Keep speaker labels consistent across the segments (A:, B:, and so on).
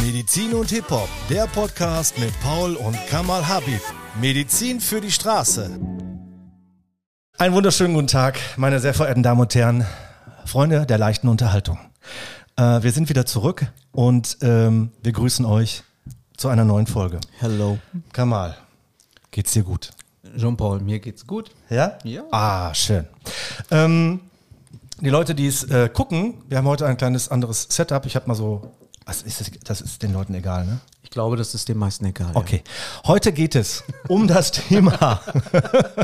A: Medizin und Hip-Hop, der Podcast mit Paul und Kamal Habib. Medizin für die Straße.
B: Einen wunderschönen guten Tag, meine sehr verehrten Damen und Herren, Freunde der leichten Unterhaltung. Äh, wir sind wieder zurück und ähm, wir grüßen euch zu einer neuen Folge.
C: Hello.
B: Kamal, geht's dir gut?
C: Jean-Paul, mir geht's gut.
B: Ja?
C: Ja.
B: Ah, schön. Ähm, die Leute, die es äh, gucken, wir haben heute ein kleines anderes Setup. Ich habe mal so, was ist das, das ist den Leuten egal, ne?
C: Ich glaube, das ist den meisten egal.
B: Okay. Heute geht es um das Thema.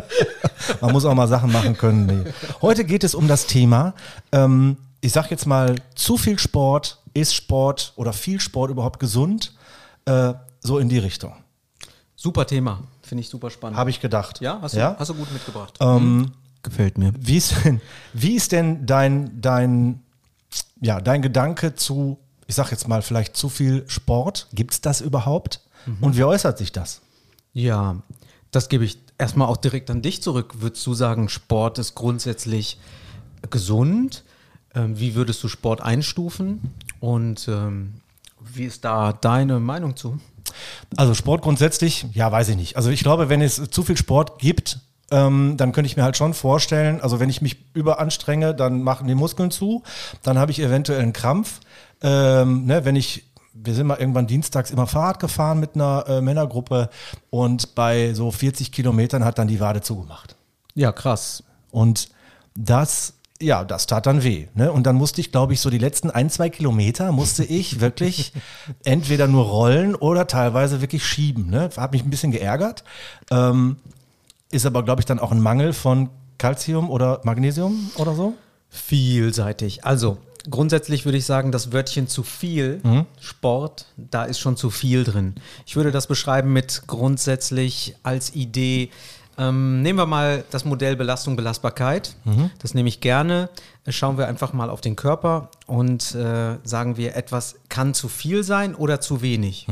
B: Man muss auch mal Sachen machen können. Nee. Heute geht es um das Thema, ähm, ich sag jetzt mal, zu viel Sport, ist Sport oder viel Sport überhaupt gesund? Äh, so in die Richtung.
C: Ja. Super Thema. Finde ich super spannend.
B: Habe ich gedacht.
C: ja, hast du,
B: Ja?
C: hast du gut mitgebracht.
B: Ähm,
C: Gefällt mir.
B: Wie ist denn, wie ist denn dein, dein, ja, dein Gedanke zu, ich sag jetzt mal, vielleicht zu viel Sport? Gibt es das überhaupt? Und wie äußert sich das?
C: Ja, das gebe ich erstmal auch direkt an dich zurück. Würdest du sagen, Sport ist grundsätzlich gesund? Ähm, wie würdest du Sport einstufen? Und ähm, wie ist da deine Meinung zu?
B: Also Sport grundsätzlich, ja, weiß ich nicht. Also ich glaube, wenn es zu viel Sport gibt, ähm, dann könnte ich mir halt schon vorstellen, also wenn ich mich überanstrenge, dann machen die Muskeln zu, dann habe ich eventuell einen Krampf. Ähm, ne, wenn ich, wir sind mal irgendwann dienstags immer Fahrrad gefahren mit einer äh, Männergruppe und bei so 40 Kilometern hat dann die Wade zugemacht.
C: Ja, krass.
B: Und das, ja, das tat dann weh. Ne? Und dann musste ich, glaube ich, so die letzten ein, zwei Kilometer musste ich wirklich entweder nur rollen oder teilweise wirklich schieben. Ne? Hat mich ein bisschen geärgert. Ähm, ist aber, glaube ich, dann auch ein Mangel von Calcium oder Magnesium oder so.
C: Vielseitig. Also grundsätzlich würde ich sagen, das Wörtchen zu viel Sport, da ist schon zu viel drin. Ich würde das beschreiben mit grundsätzlich als Idee. Ähm, nehmen wir mal das Modell Belastung, Belastbarkeit. Das nehme ich gerne. Äh, Schauen wir einfach mal auf den Körper und äh, sagen wir, etwas kann zu viel sein oder zu wenig.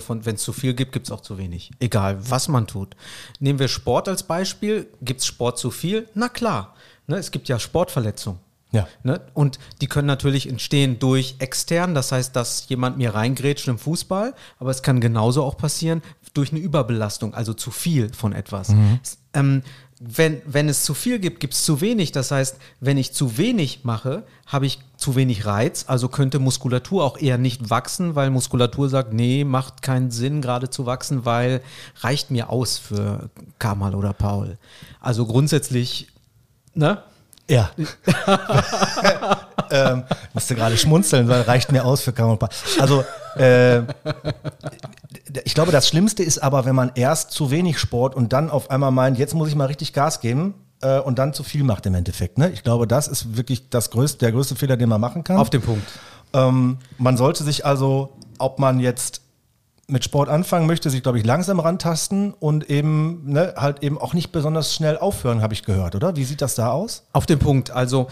C: Von, wenn es zu viel gibt, gibt es auch zu wenig. Egal, was man tut. Nehmen wir Sport als Beispiel. Gibt es Sport zu viel? Na klar. Ne, es gibt ja Sportverletzungen.
B: Ja.
C: Ne? Und die können natürlich entstehen durch extern, das heißt, dass jemand mir reingrätscht im Fußball, aber es kann genauso auch passieren durch eine Überbelastung, also zu viel von etwas. S- Ähm, wenn, wenn es zu viel gibt, gibt es zu wenig. Das heißt, wenn ich zu wenig mache, habe ich zu wenig Reiz, also könnte Muskulatur auch eher nicht wachsen, weil Muskulatur sagt, nee, macht keinen Sinn, gerade zu wachsen, weil reicht mir aus für Kamal oder Paul. Also grundsätzlich, ne?
B: Ja. ähm, musste gerade schmunzeln, weil reicht mir aus für Kamal. Also, äh, ich glaube, das Schlimmste ist aber, wenn man erst zu wenig Sport und dann auf einmal meint, jetzt muss ich mal richtig Gas geben äh, und dann zu viel macht im Endeffekt. Ne? Ich glaube, das ist wirklich das größte, der größte Fehler, den man machen kann.
C: Auf den Punkt.
B: Ähm, man sollte sich also, ob man jetzt mit Sport anfangen möchte, sich, glaube ich, langsam rantasten und eben ne, halt eben auch nicht besonders schnell aufhören, habe ich gehört, oder? Wie sieht das da aus?
C: Auf den Punkt. Also,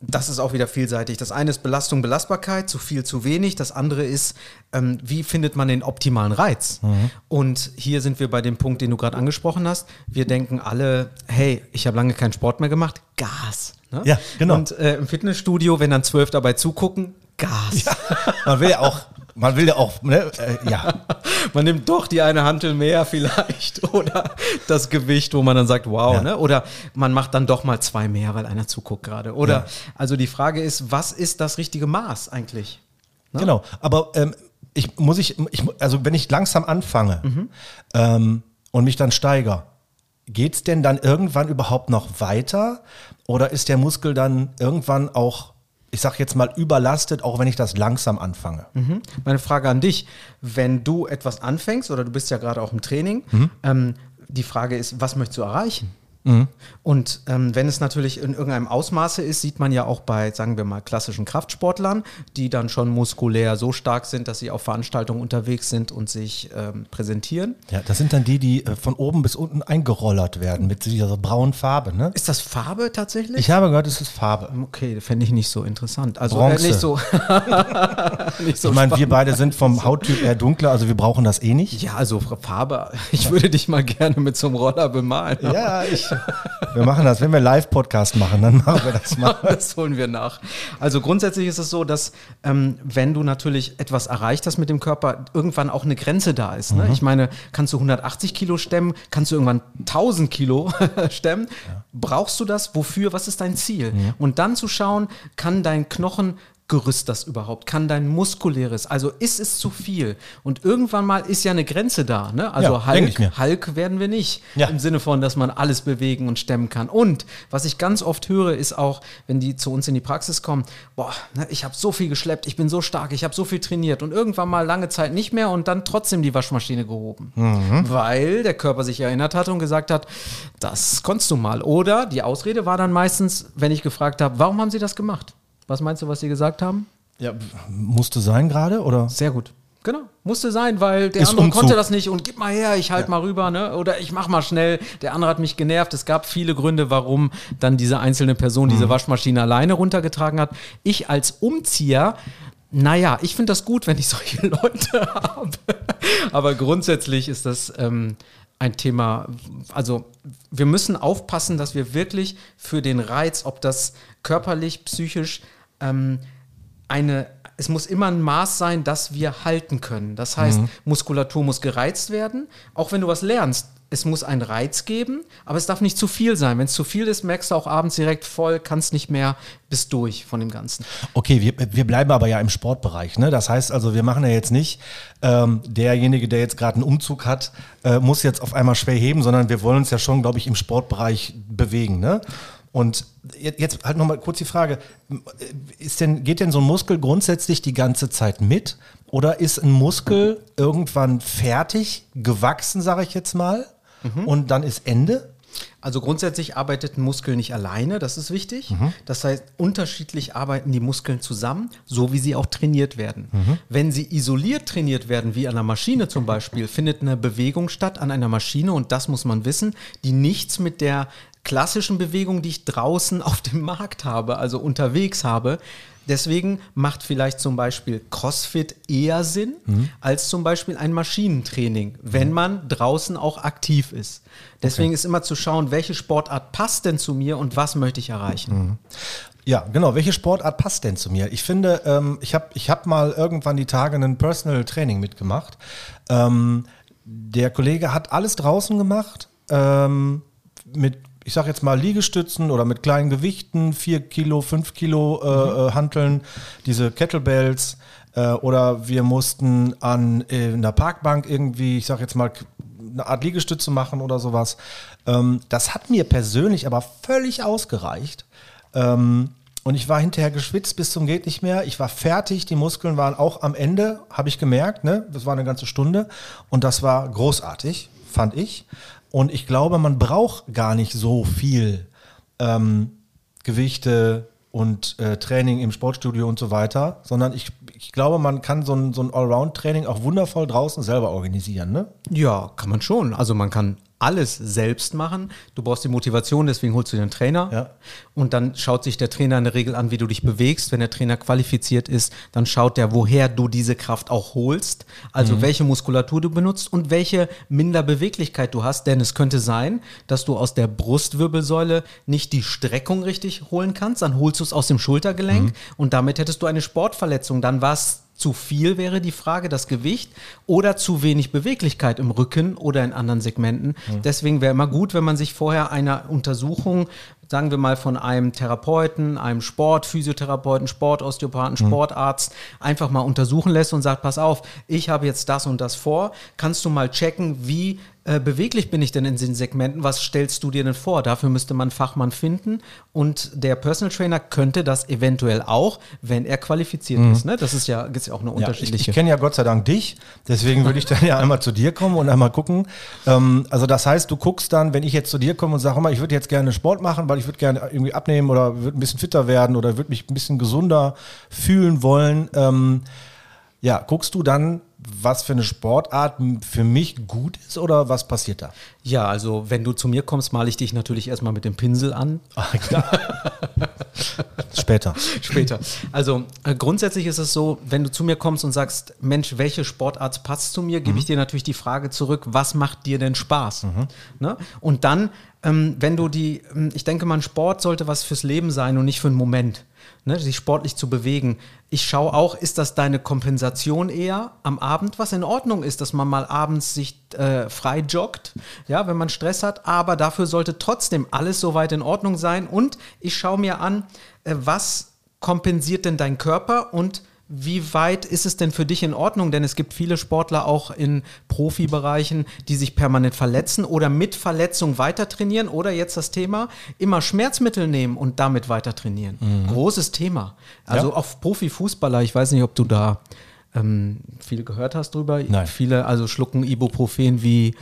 C: das ist auch wieder vielseitig. Das eine ist Belastung, Belastbarkeit, zu viel, zu wenig. Das andere ist, ähm, wie findet man den optimalen Reiz? Und hier sind wir bei dem Punkt, den du gerade angesprochen hast. Wir denken alle, hey, ich habe lange keinen Sport mehr gemacht, Gas. Ne?
B: Ja, genau.
C: Und äh, im Fitnessstudio, wenn dann zwölf dabei zugucken, Gas.
B: Man will ja auch, man will ja auch, ne, äh, ja.
C: Man nimmt doch die eine Hantel mehr vielleicht oder das Gewicht, wo man dann sagt, wow,
B: Ja.
C: ne? Oder man macht dann doch mal zwei mehr, weil einer zuguckt gerade. Oder
B: Ja.
C: also die Frage ist, was ist das richtige Maß eigentlich? Ne?
B: Genau, aber ähm, ich muss ich, ich, also wenn ich langsam anfange ähm, und mich dann steigere, geht's denn dann irgendwann überhaupt noch weiter? Oder ist der Muskel dann irgendwann auch, ich sag jetzt mal, überlastet, auch wenn ich das langsam anfange?
C: Mhm. Meine Frage an dich, wenn du etwas anfängst oder du bist ja gerade auch im Training, ähm, die Frage ist, was möchtest du erreichen? Und ähm, wenn es natürlich in irgendeinem Ausmaße ist, sieht man ja auch bei, sagen wir mal, klassischen Kraftsportlern, die dann schon muskulär so stark sind, dass sie auf Veranstaltungen unterwegs sind und sich ähm, präsentieren.
B: Ja, das sind dann die, die äh, von oben bis unten eingerollert werden mit dieser braunen Farbe, ne?
C: Ist das Farbe tatsächlich?
B: Ich habe gehört, es ist Farbe.
C: okay, fände ich nicht so interessant. Also. Äh, nicht so. nicht so
B: Ich meine, wir beide sind vom Hauttyp eher dunkler, also wir brauchen das eh nicht.
C: Ja, also Farbe. Ich würde dich mal gerne mit so einem Roller bemalen.
B: Ja, ich, Wir machen das, wenn wir Live-Podcast machen, dann machen wir das mal.
C: das holen wir nach. Also grundsätzlich ist es so, dass ähm, wenn du natürlich etwas erreicht hast mit dem Körper, irgendwann auch eine Grenze da ist. Ne? Ich meine, kannst du 180 Kilo stemmen, kannst du irgendwann 1000 Kilo stemmen. Brauchst du das? Wofür? Was ist dein Ziel? Und dann zu schauen, kann dein Knochen Gerüst das überhaupt? Kann dein muskuläres, also ist es zu viel? Und irgendwann mal ist ja eine Grenze da. Ne? Also
B: Ja.
C: Hulk, Hulk werden wir nicht.
B: Ja.
C: Im Sinne von, dass man alles bewegen und stemmen kann. Und was ich ganz oft höre, ist auch, wenn die zu uns in die Praxis kommen, boah, ne, ich habe so viel geschleppt, ich bin so stark, ich habe so viel trainiert und irgendwann mal lange Zeit nicht mehr und dann trotzdem die Waschmaschine gehoben. Weil der Körper sich erinnert hat und gesagt hat, das konntest du mal. Oder die Ausrede war dann meistens, wenn ich gefragt habe, warum haben sie das gemacht? Was meinst du, was sie gesagt haben?
B: Ja, musste sein gerade, oder?
C: Sehr gut. Genau, musste sein, weil der
B: Ist
C: andere
B: Umzug.
C: konnte das nicht und gib mal her, ich halt mal rüber, ne? Oder ich mach mal schnell. Der andere hat mich genervt. Es gab viele Gründe, warum dann diese einzelne Person
B: Mhm.
C: diese Waschmaschine alleine runtergetragen hat. Ich als Umzieher, naja, ich finde das gut, wenn ich solche Leute habe. Aber grundsätzlich ist das ähm, ein Thema, also wir müssen aufpassen, dass wir wirklich für den Reiz, ob das körperlich, psychisch, ähm, eine, es muss immer ein Maß sein, das wir halten können. Das heißt, Muskulatur muss gereizt werden, auch wenn du was lernst. Es muss einen Reiz geben, aber es darf nicht zu viel sein. Wenn es zu viel ist, merkst du auch abends direkt voll, kannst nicht mehr, bist durch von dem Ganzen.
B: Okay, wir, wir bleiben aber ja im Sportbereich. Ne? Das heißt also, wir machen ja jetzt nicht, ähm, derjenige, der jetzt gerade einen Umzug hat, äh, muss jetzt auf einmal schwer heben, sondern wir wollen uns ja schon, glaube ich, im Sportbereich bewegen. Ne? Und je- jetzt halt nochmal kurz die Frage, ist denn, geht denn so ein Muskel grundsätzlich die ganze Zeit mit? Oder ist ein Muskel irgendwann fertig, gewachsen, sage ich jetzt mal, und dann ist Ende?
C: Also grundsätzlich arbeitet ein Muskel nicht alleine, das ist wichtig. Das heißt, unterschiedlich arbeiten die Muskeln zusammen, so wie sie auch trainiert werden. Wenn sie isoliert trainiert werden, wie an einer Maschine zum Beispiel, findet eine Bewegung statt an einer Maschine und das muss man wissen, die nichts mit der klassischen Bewegung, die ich draußen auf dem Markt habe, also unterwegs habe. Deswegen macht vielleicht zum Beispiel CrossFit eher Sinn als zum Beispiel ein Maschinentraining, wenn man draußen auch aktiv ist. Deswegen ist immer zu schauen, welche Sportart passt denn zu mir und was möchte ich erreichen.
B: Ja, genau. Welche Sportart passt denn zu mir? Ich finde, ähm, ich habe ich hab mal irgendwann die Tage ein Personal Training mitgemacht. Ähm, der Kollege hat alles draußen gemacht, ähm, mit, ich sag jetzt mal, Liegestützen oder mit kleinen Gewichten, 4 Kilo, 5 Kilo äh, äh, Hanteln, diese Kettlebells. Äh, oder wir mussten an äh, einer Parkbank irgendwie, ich sag jetzt mal, eine Art Liegestütze machen oder sowas. Ähm, das hat mir persönlich aber völlig ausgereicht. Ähm, und ich war hinterher geschwitzt bis zum geht nicht mehr. Ich war fertig, die Muskeln waren auch am Ende, habe ich gemerkt. Ne? Das war eine ganze Stunde und das war großartig, fand ich. Und ich glaube, man braucht gar nicht so viel ähm, Gewichte und äh, Training im Sportstudio und so weiter, sondern ich, ich glaube, man kann so ein, so ein Allround-Training auch wundervoll draußen selber organisieren. Ne?
C: Ja, kann man schon. Also man kann alles selbst machen. Du brauchst die Motivation, deswegen holst du einen Trainer.
B: Ja.
C: Und dann schaut sich der Trainer in der Regel an, wie du dich bewegst. Wenn der Trainer qualifiziert ist, dann schaut der, woher du diese Kraft auch holst. Also welche Muskulatur du benutzt und welche Minderbeweglichkeit du hast. Denn es könnte sein, dass du aus der Brustwirbelsäule nicht die Streckung richtig holen kannst. Dann holst du es aus dem Schultergelenk und damit hättest du eine Sportverletzung. Dann war es zu viel wäre die Frage, das Gewicht oder zu wenig Beweglichkeit im Rücken oder in anderen Segmenten. Deswegen wäre immer gut, wenn man sich vorher einer Untersuchung, sagen wir mal von einem Therapeuten, einem Sportphysiotherapeuten, Sportosteopathen, Sportarzt, einfach mal untersuchen lässt und sagt, pass auf, ich habe jetzt das und das vor. Kannst du mal checken, wie äh, beweglich bin ich denn in den Segmenten? Was stellst du dir denn vor? Dafür müsste man einen Fachmann finden und der Personal Trainer könnte das eventuell auch, wenn er qualifiziert ist. Ne? Das ist ja, gibt's ja auch eine
B: Ja, ich
C: unterschiedliche.
B: ich kenne ja Gott sei Dank dich, deswegen würde ich dann ja einmal zu dir kommen und einmal gucken. Ähm, also das heißt, du guckst dann, wenn ich jetzt zu dir komme und sage, mal, ich würde jetzt gerne Sport machen, weil ich würde gerne irgendwie abnehmen oder würde ein bisschen fitter werden oder würde mich ein bisschen gesunder fühlen wollen. Ähm, ja, guckst du dann, was für eine Sportart für mich gut ist oder was passiert da?
C: Ja, also wenn du zu mir kommst, male ich dich natürlich erstmal mit dem Pinsel an.
B: Ah, klar. Später.
C: Später. Also äh, grundsätzlich ist es so, wenn du zu mir kommst und sagst, Mensch, welche Sportart passt zu mir, gebe ich dir natürlich die Frage zurück, was macht dir denn Spaß? Ne? Und dann ähm, wenn du die, ähm, ich denke mal, Sport sollte was fürs Leben sein und nicht für einen Moment. Ne, sich sportlich zu bewegen. Ich schaue auch, ist das deine Kompensation eher am Abend, was in Ordnung ist, dass man mal abends sich äh, frei joggt, ja, wenn man Stress hat, aber dafür sollte trotzdem alles soweit in Ordnung sein. Und ich schaue mir an, äh, was kompensiert denn dein Körper und wie weit ist es denn für dich in Ordnung? Denn es gibt viele Sportler auch in Profibereichen, die sich permanent verletzen oder mit Verletzung weiter trainieren oder jetzt das Thema, immer Schmerzmittel nehmen und damit weiter trainieren. Mhm. Großes Thema. Also ja. auch Profifußballer, ich weiß nicht, ob du da ähm, viel gehört hast drüber.
B: Nein.
C: Viele also schlucken Ibuprofen wie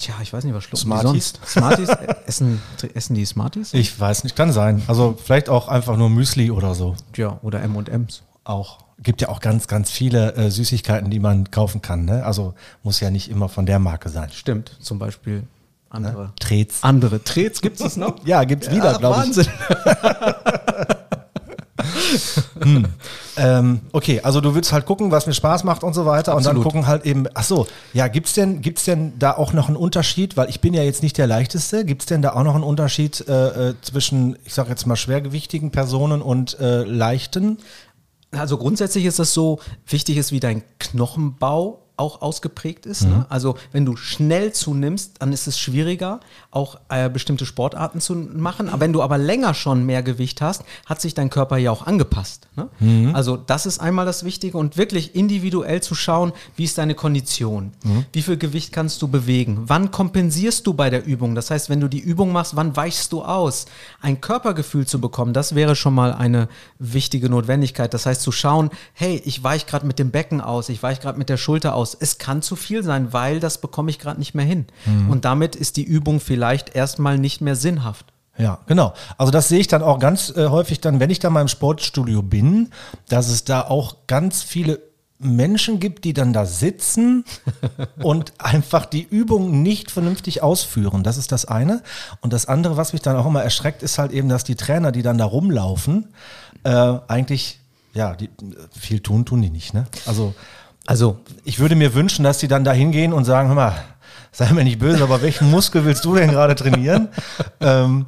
C: Tja, ich weiß nicht, was schlucken
B: Smarties?
C: die sonst? Smarties? essen, essen die Smarties?
B: Ich weiß nicht, kann sein. Also vielleicht auch einfach nur Müsli oder so.
C: Ja, oder M&M's
B: auch. Gibt ja auch ganz, ganz viele äh, Süßigkeiten, die man kaufen kann. Ne? Also muss ja nicht immer von der Marke sein.
C: Stimmt, zum Beispiel andere. Ne?
B: Trets.
C: Andere Trets gibt es noch?
B: ja, gibt es wieder, glaube ich. Wahnsinn. hm. ähm, okay, also du willst halt gucken, was mir Spaß macht und so weiter Absolut. und dann gucken halt eben, ach so, ja, gibt's denn, gibt's denn da auch noch einen Unterschied, weil ich bin ja jetzt nicht der leichteste, gibt es denn da auch noch einen Unterschied äh, äh, zwischen, ich sage jetzt mal schwergewichtigen Personen und äh, leichten?
C: Also grundsätzlich ist das so, wichtig ist wie dein Knochenbau auch ausgeprägt ist. Ne? Mhm. Ne? Also wenn du schnell zunimmst, dann ist es schwieriger, auch äh, bestimmte Sportarten zu machen. Aber wenn du aber länger schon mehr Gewicht hast, hat sich dein Körper ja auch angepasst. Ne? Mhm. Also das ist einmal das Wichtige und wirklich individuell zu schauen, wie ist deine Kondition, mhm. wie viel Gewicht kannst du bewegen, wann kompensierst du bei der Übung. Das heißt, wenn du die Übung machst, wann weichst du aus? Ein Körpergefühl zu bekommen, das wäre schon mal eine wichtige Notwendigkeit. Das heißt zu schauen, hey, ich weiche gerade mit dem Becken aus, ich weiche gerade mit der Schulter aus. Es kann zu viel sein, weil das bekomme ich gerade nicht mehr hin. Mhm. Und damit ist die Übung vielleicht erstmal nicht mehr sinnhaft.
B: Ja, genau. Also das sehe ich dann auch ganz äh, häufig dann, wenn ich da mal im Sportstudio bin, dass es da auch ganz viele Menschen gibt, die dann da sitzen und einfach die Übung nicht vernünftig ausführen. Das ist das eine. Und das andere, was mich dann auch immer erschreckt, ist halt eben, dass die Trainer, die dann da rumlaufen, äh, eigentlich, ja, die, viel tun, tun die nicht. Ne? Also, also ich würde mir wünschen, dass die dann da hingehen und sagen, hör mal, sei mir nicht böse, aber welchen Muskel willst du denn gerade trainieren?
C: ähm,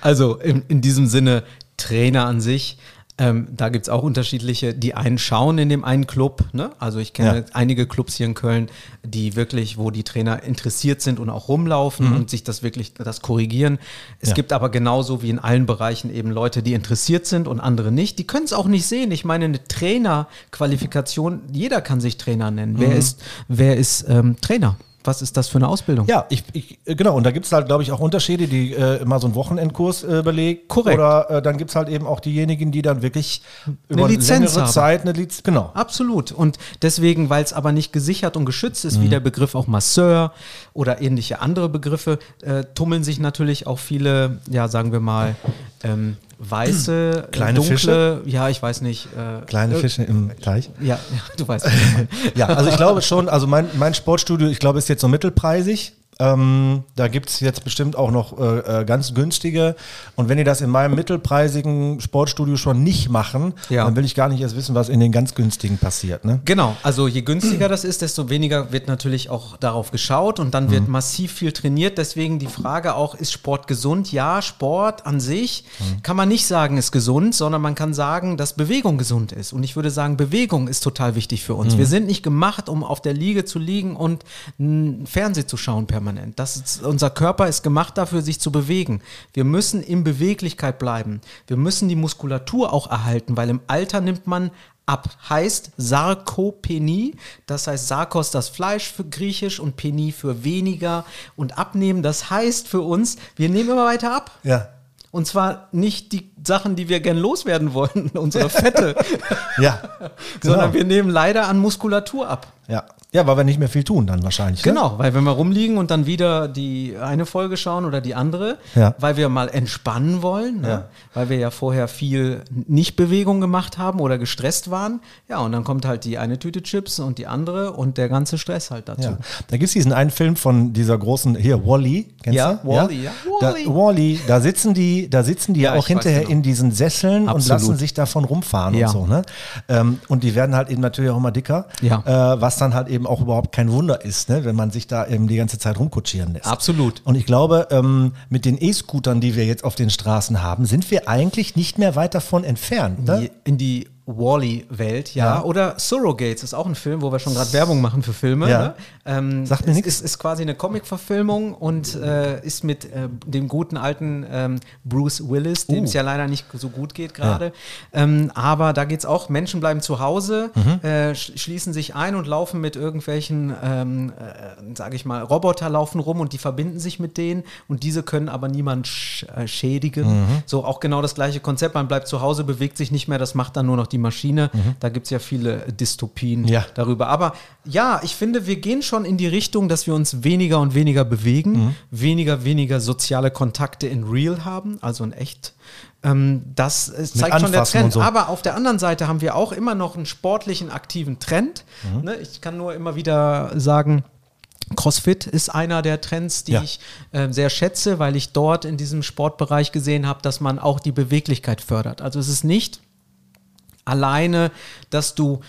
C: also in, in diesem Sinne, Trainer an sich, ähm, da gibt es auch unterschiedliche, die einen schauen in dem einen Club. Ne? Also ich kenne ja. einige Clubs hier in Köln, die wirklich, wo die Trainer interessiert sind und auch rumlaufen mhm. und sich das wirklich das korrigieren. Es ja. gibt aber genauso wie in allen Bereichen eben Leute, die interessiert sind und andere nicht. Die können es auch nicht sehen. Ich meine, eine Trainerqualifikation, jeder kann sich Trainer nennen. Mhm. Wer ist, wer ist ähm, Trainer? Was ist das für eine Ausbildung?
B: Ja, ich, ich genau, und da gibt es halt, glaube ich, auch Unterschiede, die äh, immer so einen Wochenendkurs äh, belegt.
C: Korrekt.
B: Oder äh, dann gibt es halt eben auch diejenigen, die dann wirklich über eine Lizenz längere haben. Zeit
C: eine Lizenz, genau. Absolut. Und deswegen, weil es aber nicht gesichert und geschützt ist, mhm. wie der Begriff auch Masseur oder ähnliche andere Begriffe, äh, tummeln sich natürlich auch viele, ja, sagen wir mal, ähm, weiße,
B: äh, kleine
C: dunkle,
B: Fische.
C: Ja, ich weiß nicht.
B: Äh, kleine Fische im Teich.
C: Ja, ja du weißt.
B: ja, also ich glaube schon, also mein, mein Sportstudio, ich glaube, ist jetzt so mittelpreisig. Ähm, da gibt es jetzt bestimmt auch noch äh, äh, ganz günstige. Und wenn die das in meinem mittelpreisigen Sportstudio schon nicht machen, ja. dann will ich gar nicht erst wissen, was in den ganz günstigen passiert. Ne?
C: Genau, also je günstiger das ist, desto weniger wird natürlich auch darauf geschaut und dann wird mhm. massiv viel trainiert. Deswegen die Frage auch, ist Sport gesund? Ja, Sport an sich mhm. kann man nicht sagen, ist gesund, sondern man kann sagen, dass Bewegung gesund ist. Und ich würde sagen, Bewegung ist total wichtig für uns. Mhm. Wir sind nicht gemacht, um auf der Liege zu liegen und Fernsehen zu schauen permanent permanent. Das ist, unser Körper ist gemacht dafür, sich zu bewegen. Wir müssen in Beweglichkeit bleiben. Wir müssen die Muskulatur auch erhalten, weil im Alter nimmt man ab. Heißt Sarkopenie, das heißt Sarkos das Fleisch für Griechisch und Penie für weniger und abnehmen. Das heißt für uns, wir nehmen immer weiter ab.
B: Ja.
C: Und zwar nicht die Sachen, die wir gern loswerden wollen, unsere Fette.
B: ja.
C: Genau. Sondern wir nehmen leider an Muskulatur ab.
B: Ja. Ja, weil wir nicht mehr viel tun dann wahrscheinlich.
C: Ne? Genau, ne? weil wenn wir rumliegen und dann wieder die eine Folge schauen oder die andere, ja. weil wir mal entspannen wollen, ne? ja. weil wir ja vorher viel Nichtbewegung gemacht haben oder gestresst waren. Ja, und dann kommt halt die eine Tüte Chips und die andere und der ganze Stress halt dazu. Ja.
B: Da gibt es diesen einen Film von dieser großen, hier, Wally,
C: kennst ja, du? Wally, ja.
B: Wally. Da, Wally, da sitzen die, da sitzen die ja, auch hinterher genau. in diesen Sesseln Absolut. und lassen sich davon rumfahren und so. Ne? Ähm, und die werden halt eben natürlich auch immer dicker.
C: Ja.
B: Äh, was dann halt eben auch überhaupt kein Wunder ist, ne? wenn man sich da eben die ganze Zeit rumkutschieren lässt.
C: Absolut.
B: Und ich glaube, ähm, mit den E-Scootern, die wir jetzt auf den Straßen haben, sind wir eigentlich nicht mehr weit davon entfernt. Ne?
C: In die Wally-Welt, ja.
B: Ja.
C: Oder Surrogates ist auch ein Film, wo wir schon gerade Werbung machen für Filme.
B: Ja.
C: Ne? Ähm,
B: Sagt mir
C: es
B: nix.
C: Ist, ist quasi eine Comic-Verfilmung und äh, ist mit äh, dem guten alten ähm, Bruce Willis, dem
B: Uh.
C: es ja leider nicht so gut geht gerade. Ähm, aber da geht es auch, Menschen bleiben zu Hause,
B: Mhm.
C: äh, sch schließen sich ein und laufen mit irgendwelchen, ähm, äh, sage ich mal, Roboter laufen rum und die verbinden sich mit denen und diese können aber niemand sch äh, schädigen.
B: Mhm.
C: So auch genau das gleiche Konzept, man bleibt zu Hause, bewegt sich nicht mehr, das macht dann nur noch die Maschine. Da gibt es ja viele Dystopien
B: Mhm. Ja.
C: darüber. Aber ja, ich finde, wir gehen schon in die Richtung, dass wir uns weniger und weniger bewegen,
B: Mhm.
C: weniger, weniger soziale Kontakte in real haben, also in echt. Ähm, das zeigt schon der Trend.
B: so.
C: Aber auf der anderen Seite haben wir auch immer noch einen sportlichen, aktiven Trend.
B: Mhm.
C: Ne? Ich kann nur immer wieder sagen, CrossFit ist einer der Trends, die
B: Ja.
C: ich äh, sehr schätze, weil ich dort in diesem Sportbereich gesehen habe, dass man auch die Beweglichkeit fördert. Also es ist nicht alleine, dass du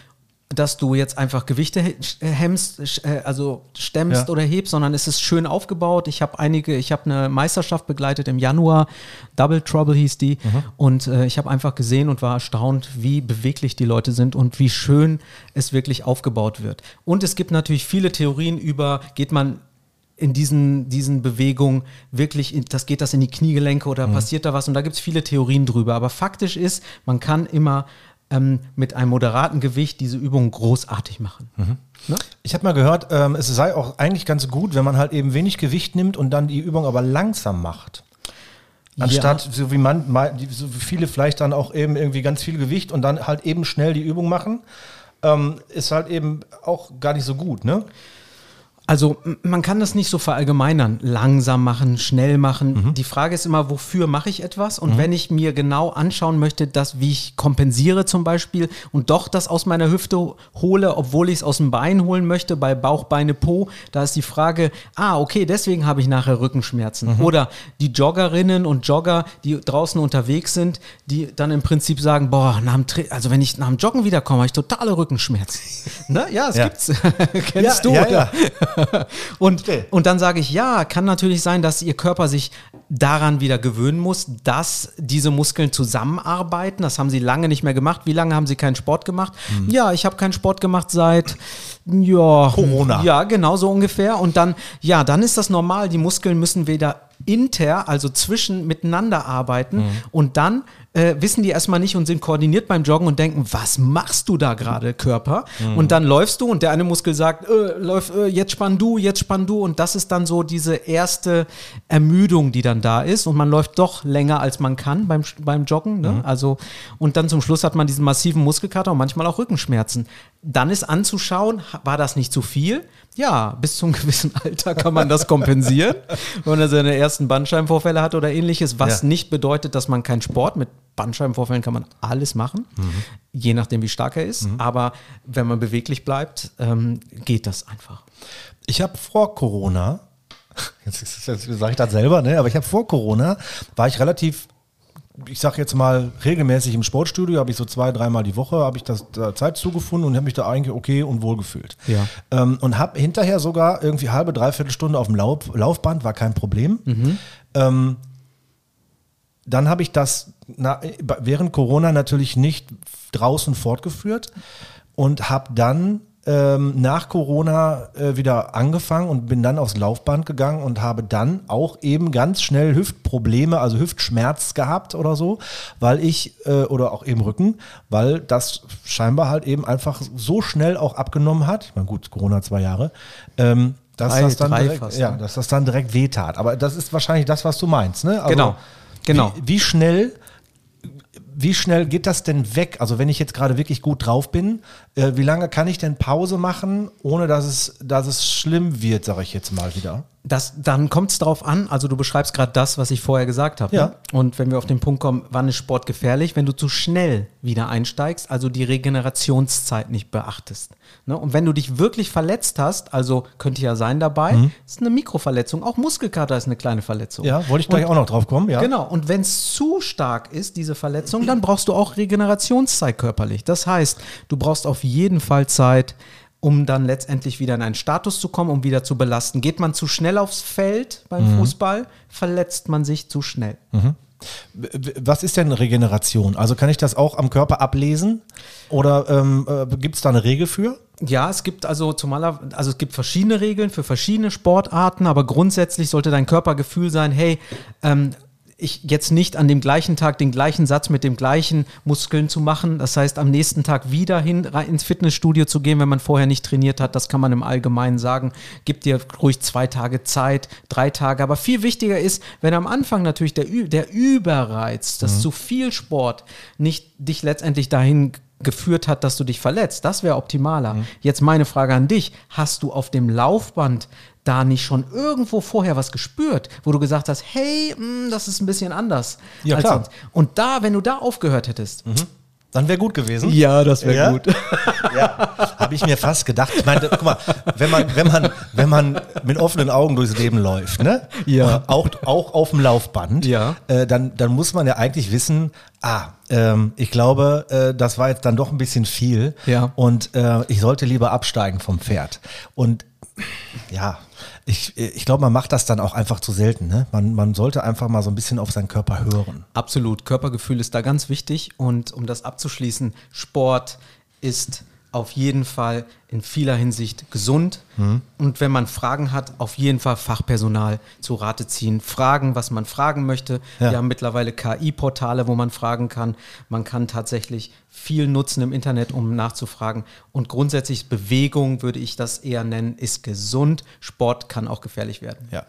C: dass du jetzt einfach Gewichte he- hemmst, äh, also stemmst
B: Ja.
C: oder hebst, sondern es ist schön aufgebaut. Ich habe einige, ich habe eine Meisterschaft begleitet im Januar, Double Trouble hieß die, und äh, ich habe einfach gesehen und war erstaunt, wie beweglich die Leute sind und wie schön es wirklich aufgebaut wird. Und es gibt natürlich viele Theorien über, geht man in diesen, diesen Bewegungen wirklich, in, das geht das in die Kniegelenke oder passiert da was? Und da gibt es viele Theorien drüber. Aber faktisch ist, man kann immer ähm, mit einem moderaten Gewicht diese Übung großartig machen. Ne?
B: Ich habe mal gehört, ähm, es sei auch eigentlich ganz gut, wenn man halt eben wenig Gewicht nimmt und dann die Übung aber langsam macht. Anstatt, so wie man, so viele vielleicht dann auch eben irgendwie ganz viel Gewicht und dann halt eben schnell die Übung machen, ähm, ist halt eben auch gar nicht so gut, ne?
C: Also man kann das nicht so verallgemeinern. Langsam machen, schnell machen. Die Frage ist immer, wofür mache ich etwas? Und wenn ich mir genau anschauen möchte, dass, wie ich kompensiere zum Beispiel und doch das aus meiner Hüfte hole, obwohl ich es aus dem Bein holen möchte, bei Bauch, Beine, Po, da ist die Frage, ah, okay, deswegen habe ich nachher Rückenschmerzen. Oder die Joggerinnen und Jogger, die draußen unterwegs sind, die dann im Prinzip sagen, boah, nach dem Tra- also wenn ich nach dem Joggen wiederkomme, habe ich totale Rückenschmerzen. ne? Ja, es
B: Ja.
C: gibt's. Kennst du?
B: ja,
C: oder? Und,
B: Okay.
C: und dann sage ich, ja, kann natürlich sein, dass ihr Körper sich daran wieder gewöhnen muss, dass diese Muskeln zusammenarbeiten. Das haben sie lange nicht mehr gemacht. Wie lange haben sie keinen Sport gemacht? Ja, ich habe keinen Sport gemacht seit ja,
B: Corona.
C: Ja, genau so ungefähr. Und dann, ja, dann ist das normal. Die Muskeln müssen wieder inter, also zwischen miteinander arbeiten. Und dann äh, wissen die erstmal nicht und sind koordiniert beim Joggen und denken, was machst du da gerade, Körper? Und dann läufst du und der eine Muskel sagt, äh, läuf, äh, jetzt spann du, jetzt spann du. Und das ist dann so diese erste Ermüdung, die dann da ist. Und man läuft doch länger, als man kann beim, beim Joggen. Ne? Also, und dann zum Schluss hat man diesen massiven Muskelkater und manchmal auch Rückenschmerzen. Dann ist anzuschauen, ha- war das nicht zu viel? Ja, bis zum gewissen Alter kann man das kompensieren, wenn er seine ersten Bandscheibenvorfälle hat oder ähnliches, was
B: Ja.
C: nicht bedeutet, dass man keinen Sport mit Bandscheibenvorfällen kann man alles machen, je nachdem wie stark er ist. Aber wenn man beweglich bleibt, ähm, geht das einfach.
B: Ich habe vor Corona, jetzt, jetzt, jetzt sage ich das selber, ne? aber ich habe vor Corona, war ich relativ, ich sage jetzt mal, regelmäßig im Sportstudio, habe ich so zwei, dreimal die Woche, habe ich das da Zeit zugefunden und habe mich da eigentlich okay und wohl gefühlt.
C: Ja.
B: Ähm, und habe hinterher sogar irgendwie halbe, dreiviertel Stunde auf dem Lauf, Laufband, war kein Problem. Ähm, dann habe ich das na, während Corona natürlich nicht draußen fortgeführt und habe dann ähm, nach Corona äh, wieder angefangen und bin dann aufs Laufband gegangen und habe dann auch eben ganz schnell Hüftprobleme, also Hüftschmerz gehabt oder so, weil ich, äh, oder auch eben Rücken, weil das scheinbar halt eben einfach so schnell auch abgenommen hat. Ich meine, gut, Corona zwei Jahre. Ähm, dass,
C: Drei-
B: das dann direkt,
C: fast,
B: ja,
C: ne?
B: dass das dann direkt wehtat. Aber das ist wahrscheinlich das, was du meinst, ne? Also,
C: Genau, genau.
B: Wie, wie schnell wie schnell geht das denn weg? Also wenn ich jetzt gerade wirklich gut drauf bin, äh, wie lange kann ich denn Pause machen, ohne dass es, dass es schlimm wird, sage ich jetzt mal wieder?
C: Das, dann kommt es darauf an, also du beschreibst gerade das, was ich vorher gesagt habe.
B: Ja.
C: Ne? Und wenn wir auf den Punkt kommen, wann ist Sport gefährlich, wenn du zu schnell wieder einsteigst, also die Regenerationszeit nicht beachtest. Ne? Und wenn du dich wirklich verletzt hast, also könnte ja sein dabei,
B: Mhm.
C: ist eine Mikroverletzung, auch Muskelkater ist eine kleine Verletzung.
B: Ja, wollte ich gleich
C: Und-
B: auch noch drauf kommen, ja.
C: Genau, und wenn es zu stark ist, diese Verletzung, dann brauchst du auch Regenerationszeit körperlich. Das heißt, du brauchst auf jeden Fall Zeit, um dann letztendlich wieder in einen Status zu kommen, um wieder zu belasten. Geht man zu schnell aufs Feld beim Fußball, verletzt man sich zu schnell.
B: Was ist denn Regeneration? Also kann ich das auch am Körper ablesen? Oder ähm, äh, gibt es da eine Regel für?
C: Ja, es gibt also zumaler, also es gibt verschiedene Regeln für verschiedene Sportarten, aber grundsätzlich sollte dein Körpergefühl sein, hey, ähm, ich jetzt nicht an dem gleichen Tag den gleichen Satz mit dem gleichen Muskeln zu machen. Das heißt, am nächsten Tag wieder hin ins Fitnessstudio zu gehen, wenn man vorher nicht trainiert hat. Das kann man im Allgemeinen sagen. Gib dir ruhig zwei Tage Zeit, drei Tage. Aber viel wichtiger ist, wenn am Anfang natürlich der, der Überreiz, das zu viel Sport nicht dich letztendlich dahin geführt hat, dass du dich verletzt. Das wäre optimaler. Jetzt meine Frage an dich. Hast du auf dem Laufband da nicht schon irgendwo vorher was gespürt, wo du gesagt hast, hey, mh, das ist ein bisschen anders.
B: Ja,
C: als
B: klar.
C: sonst. Und da, wenn du da aufgehört hättest.
B: Dann wäre gut gewesen.
C: Ja, das wäre
B: Ja?
C: gut.
B: Ja, habe ich mir fast gedacht. Ich meine, guck mal, wenn man, wenn man, wenn man mit offenen Augen durchs Leben läuft, ne?
C: Ja.
B: Auch, auch auf dem Laufband,
C: Ja.
B: äh, dann, dann muss man ja eigentlich wissen, ah, ähm, ich glaube, äh, das war jetzt dann doch ein bisschen viel.
C: Ja.
B: Und äh, ich sollte lieber absteigen vom Pferd. Und ja, ich, ich glaube, man macht das dann auch einfach zu selten. Ne? Man, man sollte einfach mal so ein bisschen auf seinen Körper hören.
C: Absolut. Körpergefühl ist da ganz wichtig. Und um das abzuschließen, Sport ist auf jeden Fall in vieler Hinsicht gesund. Und wenn man Fragen hat, auf jeden Fall Fachpersonal zu Rate ziehen. Fragen, was man fragen möchte.
B: Ja.
C: Wir haben mittlerweile KI-Portale, wo man fragen kann. Man kann tatsächlich viel nutzen im Internet, um nachzufragen. Und grundsätzlich Bewegung, würde ich das eher nennen, ist gesund. Sport kann auch gefährlich werden.
B: Ja.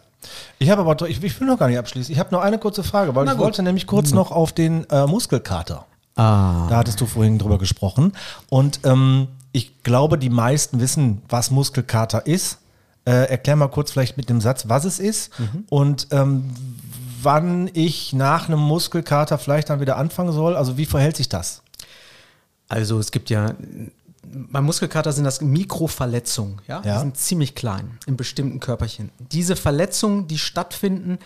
B: Ich habe aber, ich, ich will noch gar nicht abschließen. Ich habe noch eine kurze Frage, weil
C: Na
B: ich
C: gut.
B: wollte nämlich kurz noch auf den äh, Muskelkater.
C: Ah.
B: Da hattest du vorhin drüber gesprochen. Und ähm, ich glaube, die meisten wissen, was Muskelkater ist. Äh, erklär mal kurz vielleicht mit dem Satz, was es ist und ähm, wann ich nach einem Muskelkater vielleicht dann wieder anfangen soll. Also wie verhält sich das?
C: Also es gibt ja, beim Muskelkater sind das Mikroverletzungen, ja?
B: Ja.
C: Die sind ziemlich klein in bestimmten Körperchen. Diese Verletzungen, die stattfinden,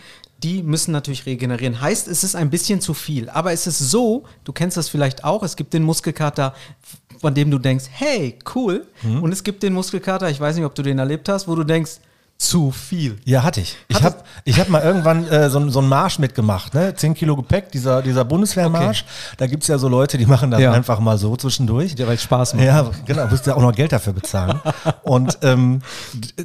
C: die müssen natürlich regenerieren. Heißt, es ist ein bisschen zu viel. Aber es ist so, du kennst das vielleicht auch, es gibt den Muskelkater, von dem du denkst, hey, cool.
B: Mhm.
C: Und es gibt den Muskelkater, ich weiß nicht, ob du den erlebt hast, wo du denkst, zu viel.
B: Ja, hatte ich. Ich habe ich hab mal irgendwann äh, so, so einen Marsch mitgemacht, ne? 10 Kilo Gepäck, dieser, dieser Bundeswehrmarsch. Da gibt's ja so Leute, die machen das
C: Ja.
B: einfach mal so zwischendurch.
C: Ja, weil es Spaß macht.
B: Ja, genau, musst ja auch noch Geld dafür bezahlen. Und ähm,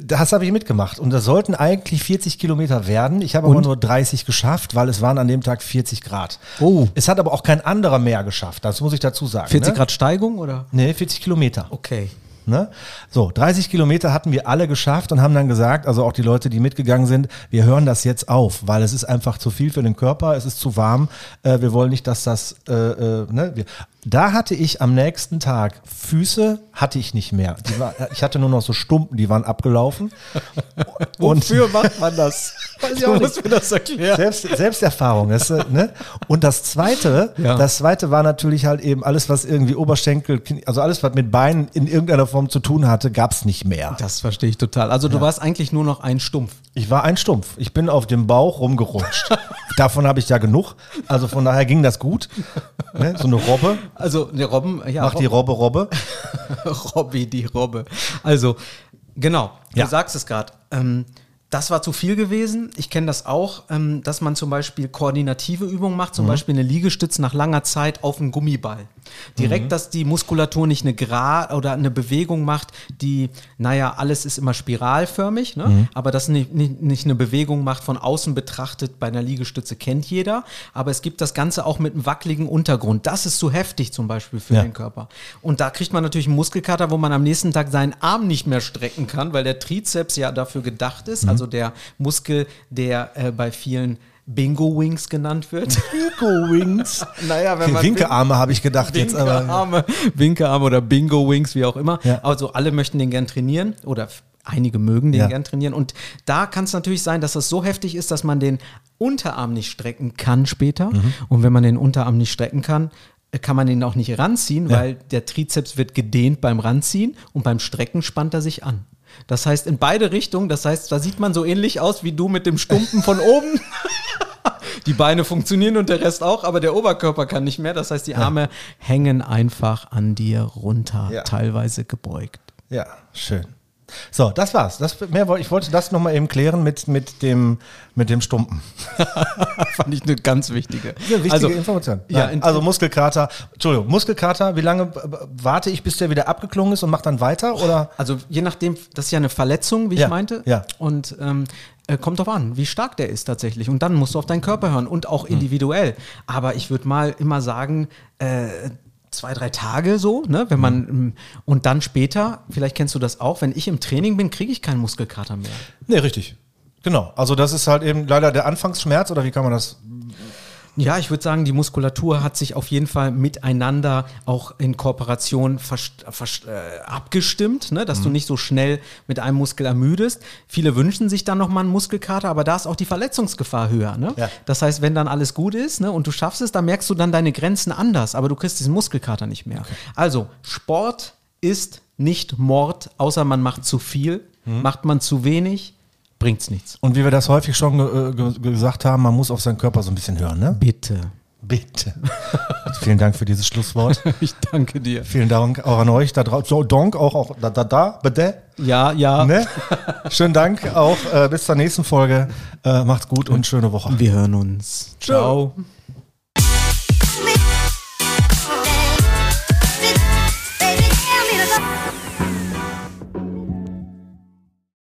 B: das habe ich mitgemacht. Und das sollten eigentlich 40 Kilometer werden. Ich habe aber nur 30 geschafft, weil es waren an dem Tag 40 Grad.
C: Oh.
B: Es hat aber auch kein anderer mehr geschafft, das muss ich dazu sagen.
C: 40
B: ne?
C: Grad Steigung oder?
B: Nee, 40 Kilometer.
C: Okay.
B: Ne? So, 30 Kilometer hatten wir alle geschafft und haben dann gesagt, also auch die Leute, die mitgegangen sind, wir hören das jetzt auf, weil es ist einfach zu viel für den Körper, es ist zu warm, äh, wir wollen nicht, dass das, äh, äh, ne? wir, da hatte ich am nächsten Tag Füße, hatte ich nicht mehr. War, ich hatte nur noch so Stumpen, die waren abgelaufen. Und
C: macht man das?
B: Weiß ich auch nicht.
C: musst mir das erklären.
B: Selbst, Selbsterfahrung. Äh, ne? Und das zweite,
C: Ja.
B: das zweite war natürlich halt eben alles, was irgendwie Oberschenkel, also alles, was mit Beinen in irgendeiner Form zu tun hatte, gab es nicht mehr.
C: Das verstehe ich total. Also du warst eigentlich nur noch ein Stumpf.
B: Ich war ein Stumpf. Ich bin auf dem Bauch rumgerutscht. Davon habe ich ja genug. Also von daher ging das gut. Ne? So eine Robbe.
C: Also der Robben, ja,
B: Mach die Robbe, Robbe.
C: Robby, die Robbe. Also, genau,
B: Ja.
C: du sagst es gerade. Ähm, das war zu viel gewesen. Ich kenne das auch, ähm, dass man zum Beispiel koordinative Übungen macht,
B: Mhm.
C: zum Beispiel eine Liegestütz nach langer Zeit auf einen Gummiball. Direkt,
B: Mhm.
C: dass die Muskulatur nicht eine Gra oder eine Bewegung macht, die, naja, alles ist immer spiralförmig, ne?
B: Mhm.
C: aber das nicht, nicht, nicht eine Bewegung macht von außen betrachtet bei einer Liegestütze, kennt jeder. Aber es gibt das Ganze auch mit einem wackeligen Untergrund. Das ist zu heftig zum Beispiel für
B: Ja.
C: den Körper. Und da kriegt man natürlich einen Muskelkater, wo man am nächsten Tag seinen Arm nicht mehr strecken kann, weil der Trizeps ja dafür gedacht ist, also der Muskel, der äh, bei vielen Bingo Wings genannt wird.
B: Bingo Wings.
C: naja, wenn man
B: Winkearme habe ich gedacht jetzt, aber.
C: Winkearme, Winkearme oder Bingo Wings, wie auch immer.
B: Ja.
C: Also alle möchten den gern trainieren oder einige mögen den
B: Ja.
C: gern trainieren. Und da kann es natürlich sein, dass das so heftig ist, dass man den Unterarm nicht strecken kann später.
B: Mhm.
C: Und wenn man den Unterarm nicht strecken kann, äh, kann man den auch nicht ranziehen,
B: Ja.
C: weil der Trizeps wird gedehnt beim Ranziehen und beim Strecken spannt er sich an. Das heißt, in beide Richtungen, das heißt, da sieht man so ähnlich aus wie du mit dem Stumpen von oben. Die Beine funktionieren und der Rest auch, aber der Oberkörper kann nicht mehr. Das heißt, die Arme hängen einfach an dir runter,
B: Ja.
C: teilweise gebeugt.
B: Ja, schön. So, das war's. Das, mehr, ich wollte das nochmal eben klären mit, mit, dem, mit dem Stumpen.
C: Fand ich eine ganz wichtige.
B: Eine wichtige
C: also,
B: Information.
C: Ja,
B: Nein,
C: in-
B: also Muskelkater, Entschuldigung, Muskelkater, wie lange warte ich, bis der wieder abgeklungen ist und mache dann weiter? Oder?
C: Also je nachdem, das ist ja eine Verletzung, wie
B: Ja,
C: ich meinte.
B: ja.
C: Und ähm, äh, kommt drauf an, wie stark der ist tatsächlich. Und dann musst du auf deinen Körper hören und
B: Hm.
C: auch individuell. Aber ich würde mal immer sagen, äh, zwei, drei Tage so, ne? Wenn man
B: Hm.
C: ähm, und dann später, vielleicht kennst du das auch, wenn ich im Training bin, kriege ich keinen Muskelkater mehr.
B: Nee, richtig. Genau. Also das ist halt eben leider der Anfangsschmerz oder wie kann man das?
C: Ja, ich würde sagen, die Muskulatur hat sich auf jeden Fall miteinander auch in Kooperation äh, abgestimmt, ne? dass du nicht so schnell mit einem Muskel ermüdest. Viele wünschen sich dann nochmal einen Muskelkater, aber da ist auch die Verletzungsgefahr höher. Ne?
B: Ja.
C: Das heißt, wenn dann alles gut ist ne, und du schaffst es, dann merkst du dann deine Grenzen anders, aber du kriegst diesen Muskelkater nicht mehr. Also, Sport ist nicht Mord, außer man macht zu viel. Macht man zu wenig, bringt's nichts.
B: Und wie wir das häufig schon ge ge gesagt haben, man muss auf seinen Körper so ein bisschen hören, ne?
C: Bitte.
B: Bitte. Vielen Dank für dieses Schlusswort.
C: Ich danke dir.
B: Vielen Dank auch an euch da draußen. So, Donk auch, auch da, da, da, bitte.
C: Ja, ja.
B: Ne? Schönen Dank auch. Äh, bis zur nächsten Folge. Äh, macht's gut und schöne Woche.
C: Wir hören uns. Ciao.